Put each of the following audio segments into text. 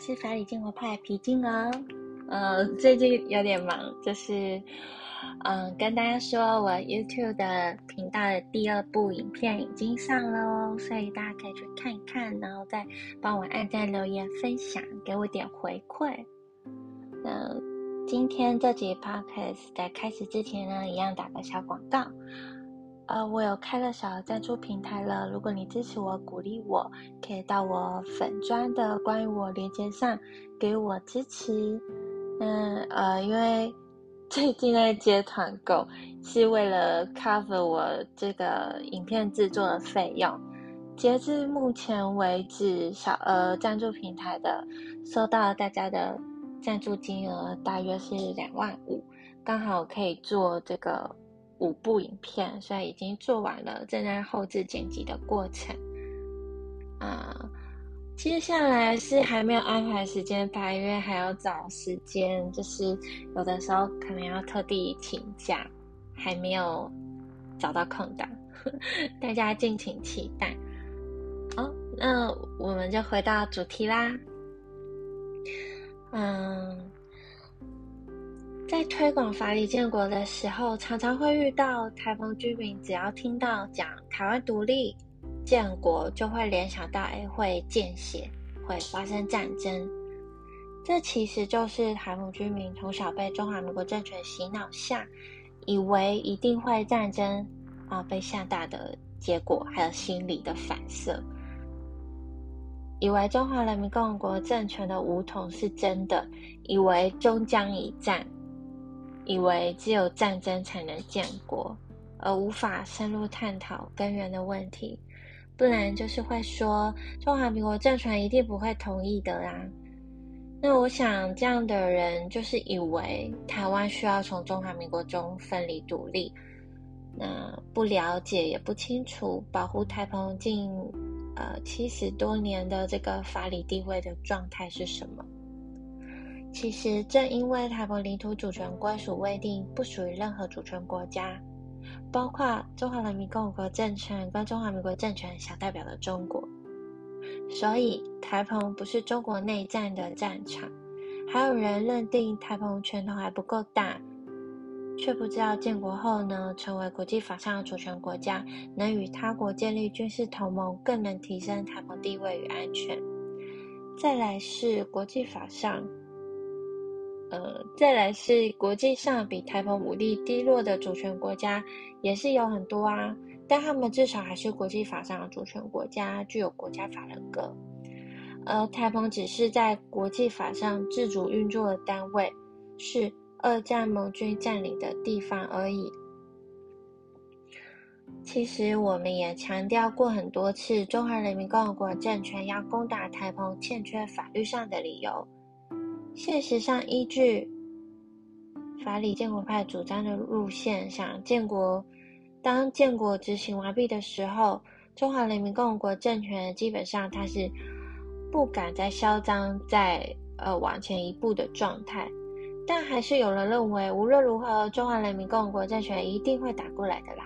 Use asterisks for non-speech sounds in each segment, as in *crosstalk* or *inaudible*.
是法理建国派皮筋哦。呃，最近有点忙，就是嗯，跟大家说我 YouTube 的频道的第二部影片已经上了哦，所以大家可以去看一看，然后再帮我按赞、留言、分享，给我点回馈。那今天这集 Podcast 在开始之前呢，一样打个小广告。呃，我有开了小额赞助平台了。如果你支持我、鼓励我，可以到我粉砖的关于我链接上给我支持。嗯呃，因为 *laughs* 最近在接团购，是为了 cover 我这个影片制作的费用。截至目前为止，小额赞助平台的收到大家的赞助金额大约是两万五，刚好可以做这个。五部影片，所以已经做完了，正在后置剪辑的过程。啊，接下来是还没有安排时间拍，因为还要找时间，就是有的时候可能要特地请假，还没有找到空档，*laughs* 大家敬请期待。好，那我们就回到主题啦。嗯。在推广法理建国的时候，常常会遇到台澎居民，只要听到讲台湾独立建国，就会联想到哎会见血，会发生战争。这其实就是台澎居民从小被中华民国政权洗脑下，以为一定会战争啊被吓大的结果，还有心理的反射，以为中华人民共和国政权的武统是真的，以为终将一战。以为只有战争才能建国，而无法深入探讨根源的问题，不然就是会说中华民国政权一定不会同意的啦。那我想这样的人就是以为台湾需要从中华民国中分离独立，那不了解也不清楚保护台澎近呃七十多年的这个法理地位的状态是什么。其实，正因为台湾领土主权归属未定，不属于任何主权国家，包括中华人民共和国政权跟中华民国政权想代表的中国，所以台澎不是中国内战的战场。还有人认定台澎拳头还不够大，却不知道建国后呢，成为国际法上的主权国家，能与他国建立军事同盟，更能提升台澎地位与安全。再来是国际法上。呃，再来是国际上比台澎武力低落的主权国家，也是有很多啊，但他们至少还是国际法上的主权国家，具有国家法人格。而台澎只是在国际法上自主运作的单位，是二战盟军占领的地方而已。其实我们也强调过很多次，中华人民共和国政权要攻打台澎，欠缺法律上的理由。现实上，依据法理建国派主张的路线，想建国，当建国执行完毕的时候，中华人民共和国政权基本上它是不敢再嚣张、再呃往前一步的状态。但还是有人认为，无论如何，中华人民共和国政权一定会打过来的啦。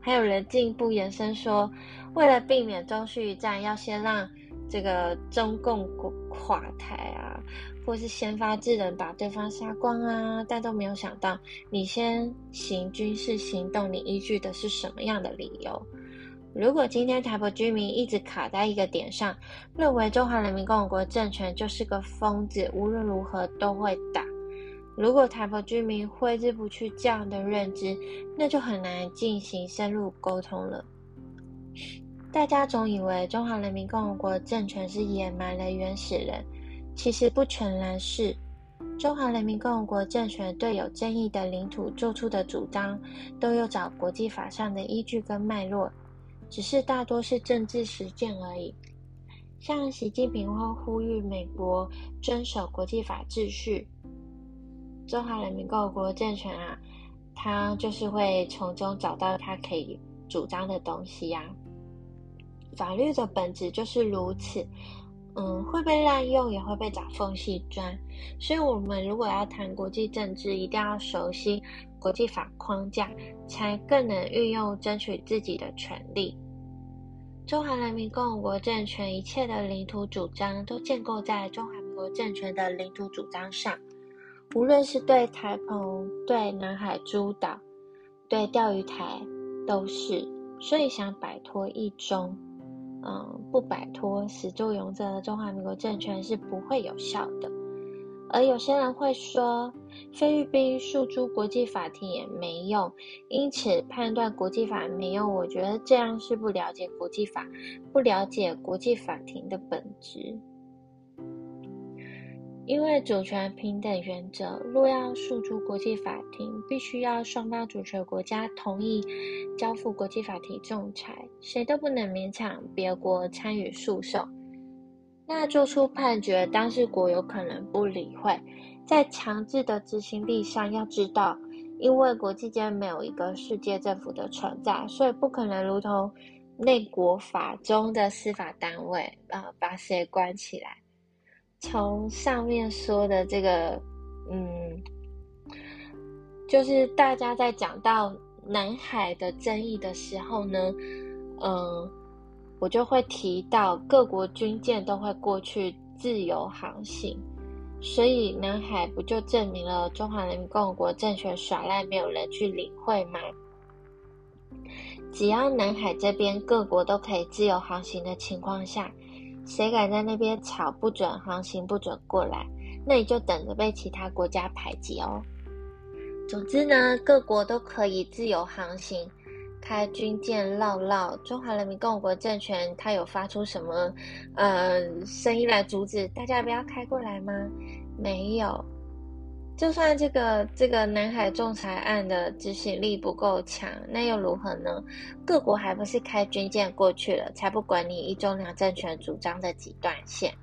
还有人进一步延伸说，为了避免中续一战，要先让这个中共垮台啊。或是先发制人把对方杀光啊，但都没有想到你先行军事行动，你依据的是什么样的理由？如果今天台北居民一直卡在一个点上，认为中华人民共和国政权就是个疯子，无论如何都会打。如果台北居民挥之不去这样的认知，那就很难进行深入沟通了。大家总以为中华人民共和国政权是野蛮的原始人。其实不全然是中华人民共和国政权对有争议的领土做出的主张，都有找国际法上的依据跟脉络，只是大多是政治实践而已。像习近平会呼吁美国遵守国际法秩序，中华人民共和国政权啊，他就是会从中找到他可以主张的东西呀。法律的本质就是如此。嗯，会被滥用，也会被找缝隙钻。所以，我们如果要谈国际政治，一定要熟悉国际法框架，才更能运用争取自己的权利。中华人民共和国政权一切的领土主张，都建构在中华民国政权的领土主张上，无论是对台澎、对南海诸岛、对钓鱼台，都是。所以想摆脱一中，嗯，不摆脱始作俑者的中华民国政权是不会有效的。而有些人会说，菲律宾诉诸国际法庭也没用，因此判断国际法没用。我觉得这样是不了解国际法，不了解国际法庭的本质。因为主权平等原则，若要诉诸国际法庭，必须要双方主权国家同意交付国际法庭仲裁，谁都不能勉强别国参与诉讼。那做出判决，当事国有可能不理会，在强制的执行力上，要知道，因为国际间没有一个世界政府的存在，所以不可能如同内国法中的司法单位啊，把谁关起来。从上面说的这个，嗯，就是大家在讲到南海的争议的时候呢，嗯，我就会提到各国军舰都会过去自由航行，所以南海不就证明了中华人民共和国政权耍赖，没有人去领会吗？只要南海这边各国都可以自由航行的情况下。谁敢在那边吵不准航行不准过来，那你就等着被其他国家排挤哦。总之呢，各国都可以自由航行，开军舰绕绕。中华人民共和国政权，它有发出什么呃声音来阻止大家不要开过来吗？没有。就算这个这个南海仲裁案的执行力不够强，那又如何呢？各国还不是开军舰过去了，才不管你一中两政权主张的几段线。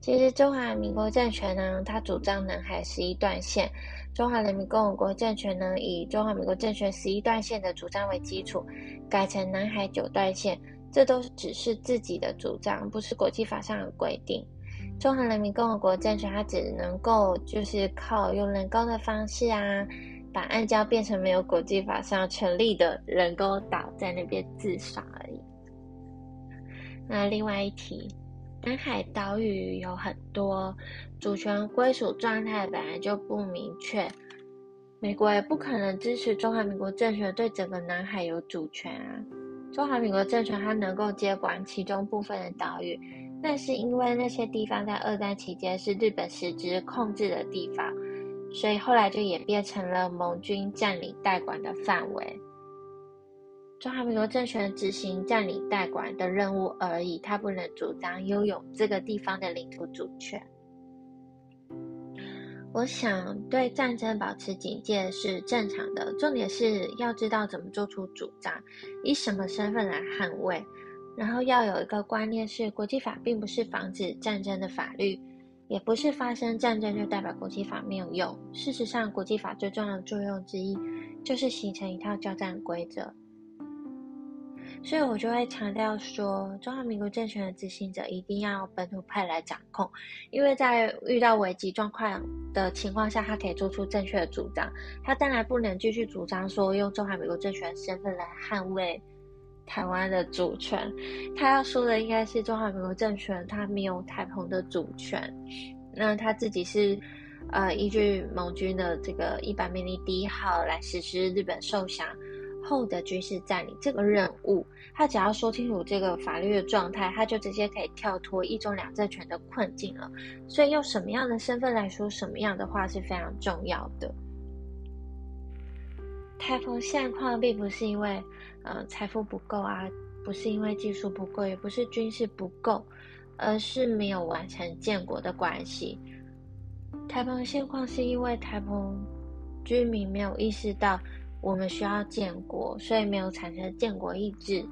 其实中华民国政权呢，它主张南海十一段线；中华人民共和国政权呢，以中华民国政权十一段线的主张为基础，改成南海九段线。这都只是自己的主张，不是国际法上的规定。中华人民共和国政权，它只能够就是靠用人工的方式啊，把暗礁变成没有国际法上成立的人工岛，在那边自爽而已。那另外一题，南海岛屿有很多，主权归属状态本来就不明确，美国也不可能支持中华民国政权对整个南海有主权啊。中华民国政权它能够接管其中部分的岛屿。那是因为那些地方在二战期间是日本实质控制的地方，所以后来就演变成了盟军占领代管的范围。中华民国政权执行占领代管的任务而已，他不能主张拥有这个地方的领土主权。我想对战争保持警戒是正常的，重点是要知道怎么做出主张，以什么身份来捍卫。然后要有一个观念是，国际法并不是防止战争的法律，也不是发生战争就代表国际法没有用。事实上，国际法最重要的作用之一就是形成一套交战规则。所以我就会强调说，中华民国政权的执行者一定要本土派来掌控，因为在遇到危机状况的情况下，他可以做出正确的主张。他当然不能继续主张说用中华民国政权身份来捍卫。台湾的主权，他要说的应该是中华民国政权，他没有台澎的主权。那他自己是，呃，依据盟军的这个一般命令第一号来实施日本受降后的军事占领这个任务。他只要说清楚这个法律的状态，他就直接可以跳脱一中两政权的困境了。所以用什么样的身份来说什么样的话是非常重要的。台风现况并不是因为。呃，财富不够啊，不是因为技术不够，也不是军事不够，而是没有完成建国的关系。台澎现况是因为台澎居民没有意识到我们需要建国，所以没有产生建国意志。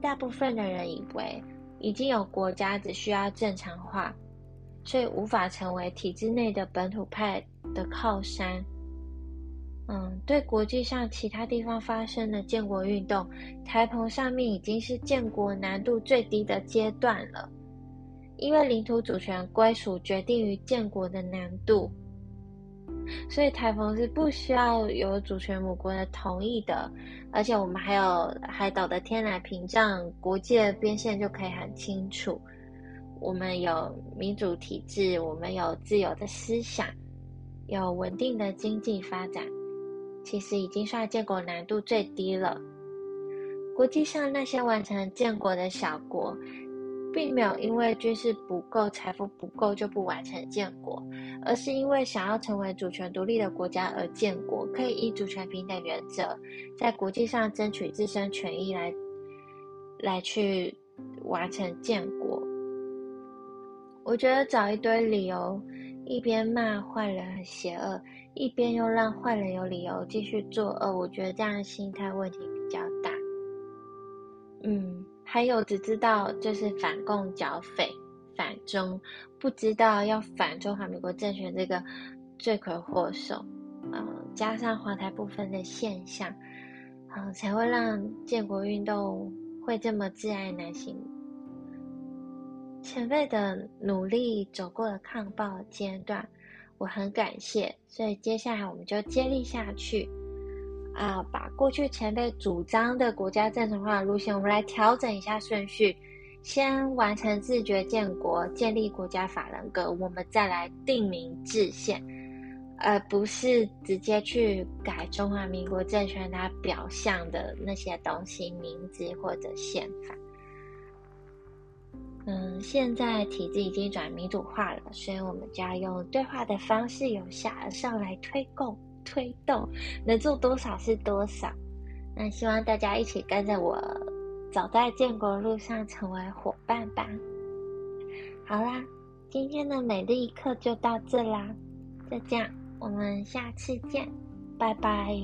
大部分的人以为已经有国家，只需要正常化，所以无法成为体制内的本土派的靠山。嗯，对国际上其他地方发生的建国运动，台澎上面已经是建国难度最低的阶段了，因为领土主权归属决定于建国的难度，所以台澎是不需要有主权母国的同意的，而且我们还有海岛的天然屏障，国际的边线就可以很清楚。我们有民主体制，我们有自由的思想，有稳定的经济发展，其实已经算建国难度最低了。国际上那些完成建国的小国，并没有因为军事不够、财富不够就不完成建国，而是因为想要成为主权独立的国家而建国，可以依主权平等原则，在国际上争取自身权益来来去完成建国。我觉得找一堆理由，一边骂坏人很邪恶，一边又让坏人有理由继续作恶，我觉得这样的心态问题比较大。嗯，还有只知道就是反共剿匪、反中，不知道要反中华民国政权这个罪魁祸首，嗯，加上华台部分的现象，嗯，才会让建国运动会这么自爱难行。前辈的努力走过了抗暴阶段，我很感谢，所以接下来我们就接力下去。啊，把过去前辈主张的国家正常化路线，我们来调整一下顺序，先完成自觉建国，建立国家法人格，我们再来定名制宪，而不是直接去改中华民国政权它表象的那些东西，名字或者宪法。嗯，现在体制已经转民主化了，所以我们就要用对话的方式，由下而上来推动。推动能做多少是多少，那希望大家一起跟着我走在建国路上，成为伙伴吧。好啦，今天的美丽课就到这啦，再见，我们下次见，拜拜。